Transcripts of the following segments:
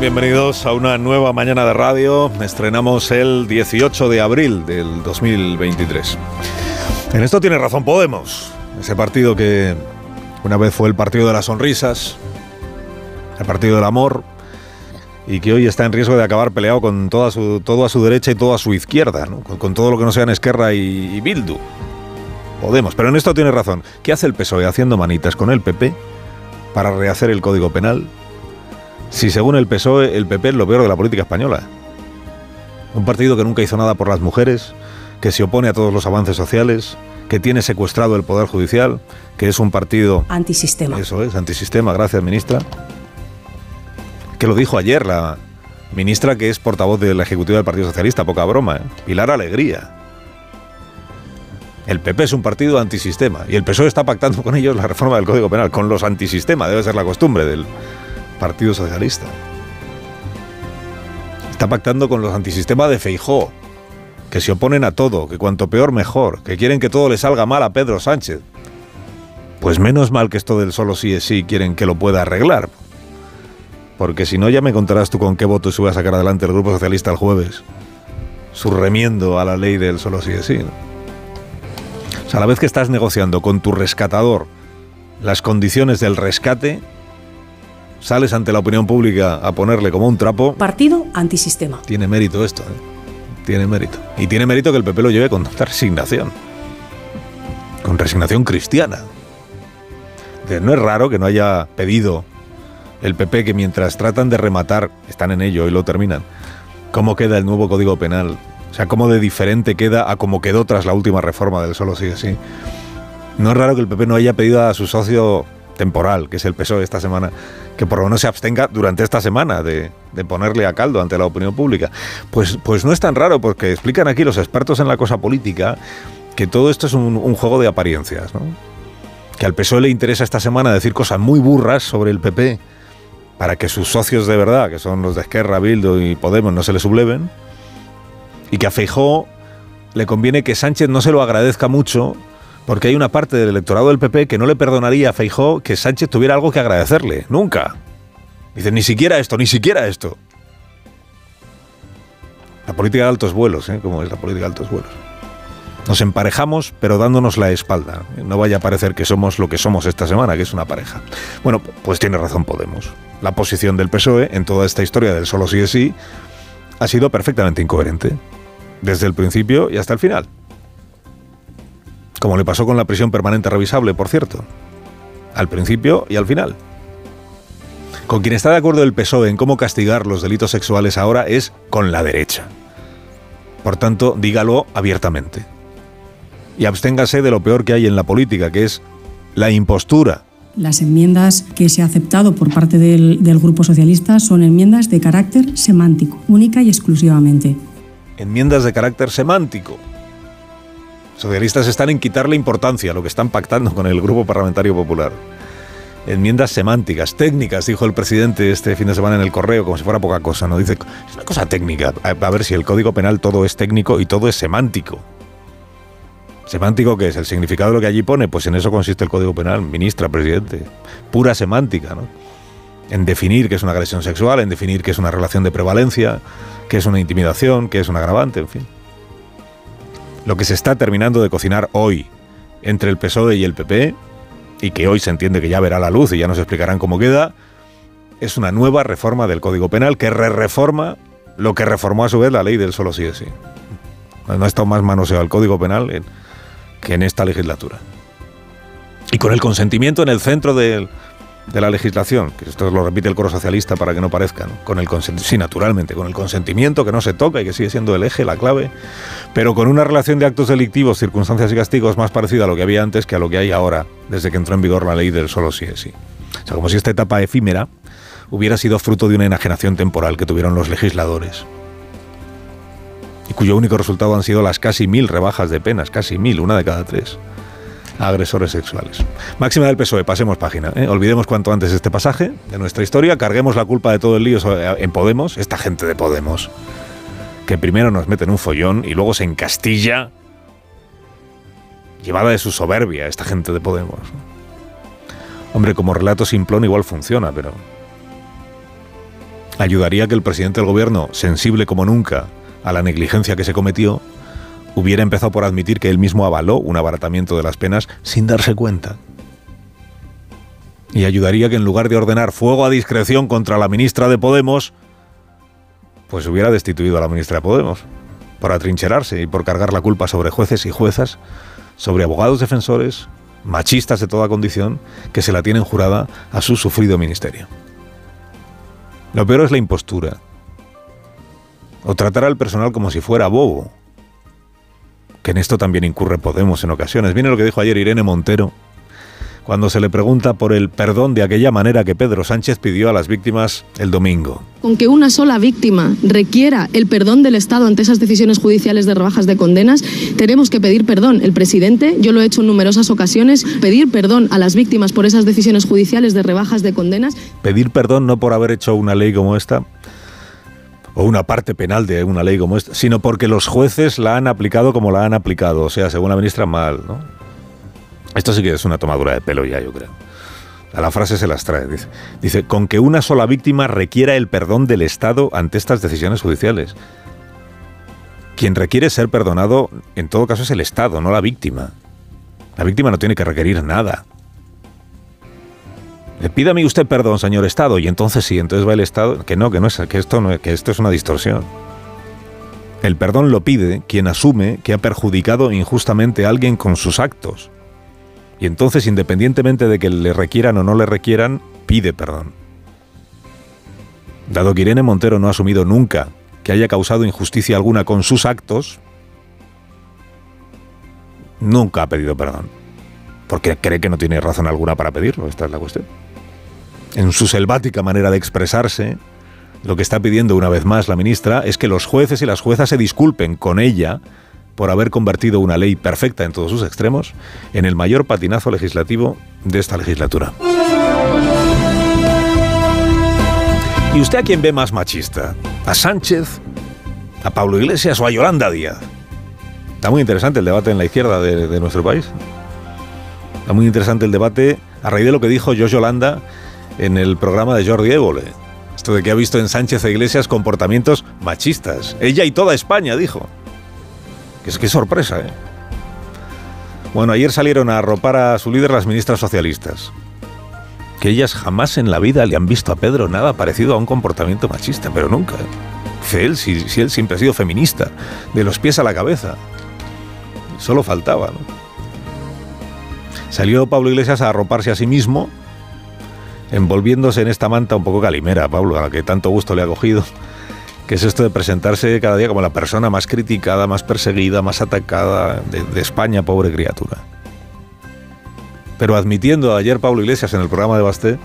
Bienvenidos a una nueva mañana de radio. Estrenamos el 18 de abril del 2023. En esto tiene razón Podemos, ese partido que una vez fue el partido de las sonrisas, el partido del amor, y que hoy está en riesgo de acabar peleado con toda su, todo a su derecha y todo a su izquierda, con todo lo que no sean Esquerra y, y Bildu. Podemos, pero en esto tiene razón. ¿Qué hace el PSOE haciendo manitas con el PP para rehacer el Código Penal? Si según el PSOE, el PP es lo peor de la política española. Un partido que nunca hizo nada por las mujeres, que se opone a todos los avances sociales, que tiene secuestrado el Poder Judicial, que es un partido... Antisistema. Eso es, antisistema, gracias ministra. Que lo dijo ayer la ministra que es portavoz de la Ejecutiva del Partido Socialista, poca broma, ¿eh? Pilar Alegría. El PP es un partido antisistema y el PSOE está pactando con ellos la reforma del Código Penal, con los antisistema, debe ser la costumbre del Partido Socialista. Está pactando con los antisistema de Feijó, que se oponen a todo, que cuanto peor mejor, que quieren que todo le salga mal a Pedro Sánchez. Pues menos mal que esto del solo sí es sí quieren que lo pueda arreglar. Porque si no ya me contarás tú con qué voto se va a sacar adelante el Grupo Socialista el jueves. Su remiendo a la ley del solo sí es sí. O sea, a la vez que estás negociando con tu rescatador las condiciones del rescate, sales ante la opinión pública a ponerle como un trapo. Partido antisistema. Tiene mérito esto, ¿eh? Tiene mérito. Y tiene mérito que el PP lo lleve con tanta resignación. Con resignación cristiana. No es raro que no haya pedido el PP que mientras tratan de rematar, están en ello y lo terminan, cómo queda el nuevo Código Penal. O sea, cómo de diferente queda a cómo quedó tras la última reforma del solo sigue así. No es raro que el PP no haya pedido a su socio temporal, que es el PSOE esta semana, que por lo menos se abstenga durante esta semana de, ponerle a caldo ante la opinión pública. Pues, pues no es tan raro, porque explican aquí los expertos en la cosa política que todo esto es un, juego de apariencias. Que al PSOE le interesa esta semana decir cosas muy burras sobre el PP para que sus socios de verdad, que son los de Esquerra, Bildu y Podemos, no se le subleven, y que a Feijó le conviene que Sánchez no se lo agradezca mucho porque hay una parte del electorado del PP que no le perdonaría a Feijó que Sánchez tuviera algo que agradecerle. Nunca. Dicen, ni siquiera esto, ni siquiera esto. La política de altos vuelos, ¿eh? Como es la política de altos vuelos. Nos emparejamos, pero dándonos la espalda. No vaya a parecer que somos lo que somos esta semana, que es una pareja. Bueno, pues tiene razón Podemos. La posición del PSOE en toda esta historia del solo sí es sí ha sido perfectamente incoherente. Desde el principio y hasta el final. Como le pasó con la prisión permanente revisable, por cierto. Al principio y al final. Con quien está de acuerdo el PSOE en cómo castigar los delitos sexuales ahora es con la derecha. Por tanto, dígalo abiertamente. Y absténgase de lo peor que hay en la política, que es la impostura. Las enmiendas que se ha aceptado por parte del, del Grupo Socialista son enmiendas de carácter semántico, única y exclusivamente. Enmiendas de carácter semántico. Socialistas están en quitarle importancia a lo que están pactando con el Grupo Parlamentario Popular. Enmiendas semánticas, técnicas, dijo el presidente este fin de semana en el correo, como si fuera poca cosa, ¿no? Dice, es una cosa técnica. A, ver si el Código Penal todo es técnico y todo es semántico. ¿Semántico qué es? ¿El significado de lo que allí pone? Pues en eso consiste el Código Penal, ministra, presidente. Pura semántica, ¿no? En definir qué es una agresión sexual, en definir qué es una relación de prevalencia, qué es una intimidación, qué es un agravante, en fin. Lo que se está terminando de cocinar hoy entre el PSOE E y el PP, y que hoy se entiende que ya verá la luz y ya nos explicarán cómo queda, es una nueva reforma del Código Penal que re-reforma lo que reformó a su vez la ley del solo sí sí. No ha estado más manoseado el Código Penal en- que en esta legislatura. Y con el consentimiento en el centro del- de la legislación, que esto lo repite el coro socialista para que no parezca, ¿no? con el sí, naturalmente, con el consentimiento que no se toca y que sigue siendo el eje, la clave, pero con una relación de actos delictivos, circunstancias y castigos más parecida a lo que había antes que a lo que hay ahora, desde que entró en vigor la ley del solo sí es sí. O sea, como si esta etapa efímera hubiera sido fruto de una enajenación temporal que tuvieron los legisladores. y cuyo único resultado han sido las casi mil rebajas de penas, casi mil, una de cada tres agresores sexuales. Máxima del PSOE, pasemos página. ¿eh? Olvidemos cuanto antes este pasaje de nuestra historia, carguemos la culpa de todo el lío en Podemos, esta gente de Podemos, que primero nos mete en un follón y luego se encastilla, llevada de su soberbia, esta gente de Podemos. Hombre, como relato simplón igual funciona, pero ayudaría que el presidente del gobierno, sensible como nunca a la negligencia que se cometió, hubiera empezado por admitir que él mismo avaló un abaratamiento de las penas sin darse cuenta. Y ayudaría que en lugar de ordenar fuego a discreción contra la ministra de Podemos, pues hubiera destituido a la ministra de Podemos por atrincherarse y por cargar la culpa sobre jueces y juezas, sobre abogados defensores, machistas de toda condición, que se la tienen jurada a su sufrido ministerio. Lo peor es la impostura. O tratar al personal como si fuera bobo, que en esto también incurre Podemos en ocasiones. Viene lo que dijo ayer Irene Montero cuando se le pregunta por el perdón de aquella manera que Pedro Sánchez pidió a las víctimas el domingo. Con que una sola víctima requiera el perdón del Estado ante esas decisiones judiciales de rebajas de condenas, tenemos que pedir perdón. El presidente, yo lo he hecho en numerosas ocasiones, pedir perdón a las víctimas por esas decisiones judiciales de rebajas de condenas. Pedir perdón no por haber hecho una ley como esta, o una parte penal de una ley como esta, sino porque los jueces la han aplicado como la han aplicado, o sea, según la ministra, mal, ¿no? Esto sí que es una tomadura de pelo ya, yo creo. A la frase se las trae, dice. Dice, con que una sola víctima requiera el perdón del Estado ante estas decisiones judiciales. Quien requiere ser perdonado, en todo caso, es el Estado, no la víctima. La víctima no tiene que requerir nada. Le pídame usted perdón, señor Estado, y entonces sí, entonces va el Estado, que no, que no es, que esto no, que esto es una distorsión. El perdón lo pide quien asume que ha perjudicado injustamente a alguien con sus actos. Y entonces, independientemente de que le requieran o no le requieran, pide perdón. Dado que Irene Montero no ha asumido nunca que haya causado injusticia alguna con sus actos, nunca ha pedido perdón. Porque cree que no tiene razón alguna para pedirlo, esta es la cuestión en su selvática manera de expresarse, lo que está pidiendo una vez más la ministra es que los jueces y las juezas se disculpen con ella por haber convertido una ley perfecta en todos sus extremos en el mayor patinazo legislativo de esta legislatura. ¿Y usted a quién ve más machista? ¿A Sánchez? ¿A Pablo Iglesias o a Yolanda Díaz? Está muy interesante el debate en la izquierda de, nuestro país. Está muy interesante el debate a raíz de lo que dijo Josh Yolanda en el programa de Jordi Évole. Esto de que ha visto en Sánchez e Iglesias comportamientos machistas. Ella y toda España, dijo. Que es que sorpresa, ¿eh? Bueno, ayer salieron a arropar a su líder las ministras socialistas. Que ellas jamás en la vida le han visto a Pedro nada parecido a un comportamiento machista, pero nunca. ¿eh? él, si, si él siempre ha sido feminista, de los pies a la cabeza. Solo faltaba, ¿no? Salió Pablo Iglesias a arroparse a sí mismo envolviéndose en esta manta un poco calimera, Pablo, a la que tanto gusto le ha cogido, que es esto de presentarse cada día como la persona más criticada, más perseguida, más atacada de, de España, pobre criatura. Pero admitiendo ayer Pablo Iglesias en el programa de Basté,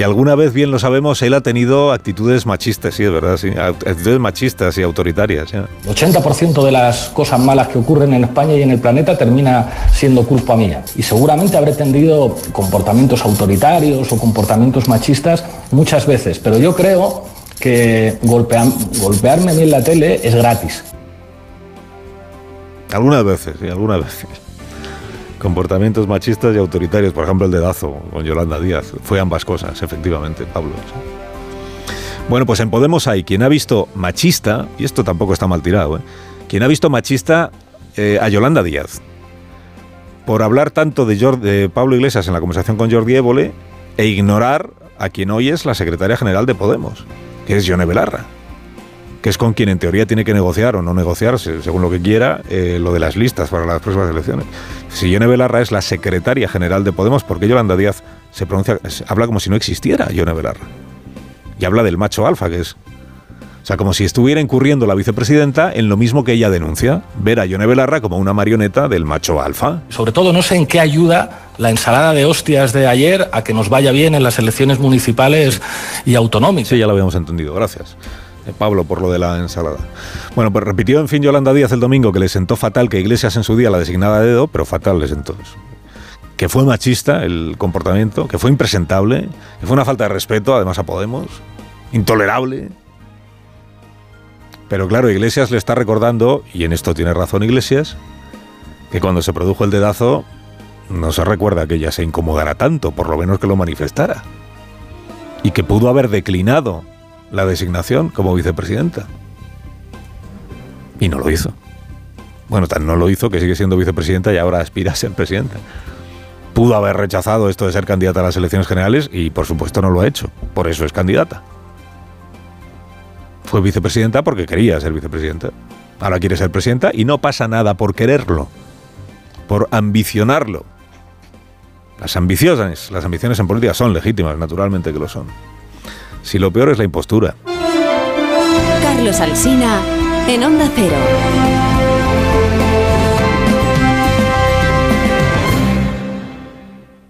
que alguna vez, bien lo sabemos, él ha tenido actitudes machistas, sí, de verdad, sí, actitudes machistas y autoritarias. El 80% de las cosas malas que ocurren en España y en el planeta termina siendo culpa mía. Y seguramente habré tenido comportamientos autoritarios o comportamientos machistas muchas veces, pero yo creo que golpearme a mí en la tele es gratis. Algunas veces, sí, algunas veces comportamientos machistas y autoritarios, por ejemplo el dedazo con Yolanda Díaz. Fue ambas cosas, efectivamente, Pablo. Bueno, pues en Podemos hay quien ha visto machista, y esto tampoco está mal tirado, ¿eh? quien ha visto machista eh, a Yolanda Díaz por hablar tanto de, de Pablo Iglesias en la conversación con Jordi Évole e ignorar a quien hoy es la secretaria general de Podemos, que es Yone Belarra que es con quien en teoría tiene que negociar o no negociar, según lo que quiera, eh, lo de las listas para las próximas elecciones. Si Yone Belarra es la secretaria general de Podemos, ¿por qué Yolanda Díaz se pronuncia, habla como si no existiera Yone Belarra? Y habla del macho alfa, que es. O sea, como si estuviera incurriendo la vicepresidenta en lo mismo que ella denuncia, ver a Yone Belarra como una marioneta del macho alfa. Sobre todo, no sé en qué ayuda la ensalada de hostias de ayer a que nos vaya bien en las elecciones municipales y autonómicas. Sí, ya lo habíamos entendido, gracias. Pablo por lo de la ensalada. Bueno, pues repitió en fin Yolanda Díaz el domingo que le sentó fatal que Iglesias en su día la designada a dedo, pero fatal le sentó Que fue machista el comportamiento, que fue impresentable, que fue una falta de respeto, además a Podemos, intolerable. Pero claro, Iglesias le está recordando, y en esto tiene razón Iglesias, que cuando se produjo el dedazo no se recuerda que ella se incomodara tanto, por lo menos que lo manifestara. Y que pudo haber declinado la designación como vicepresidenta. Y no lo hizo. Bueno, tan no lo hizo que sigue siendo vicepresidenta y ahora aspira a ser presidenta. Pudo haber rechazado esto de ser candidata a las elecciones generales y por supuesto no lo ha hecho. Por eso es candidata. Fue vicepresidenta porque quería ser vicepresidenta. Ahora quiere ser presidenta y no pasa nada por quererlo, por ambicionarlo. Las ambiciosas, las ambiciones en política son legítimas, naturalmente que lo son. Si lo peor es la impostura. Carlos Alsina en Onda Cero.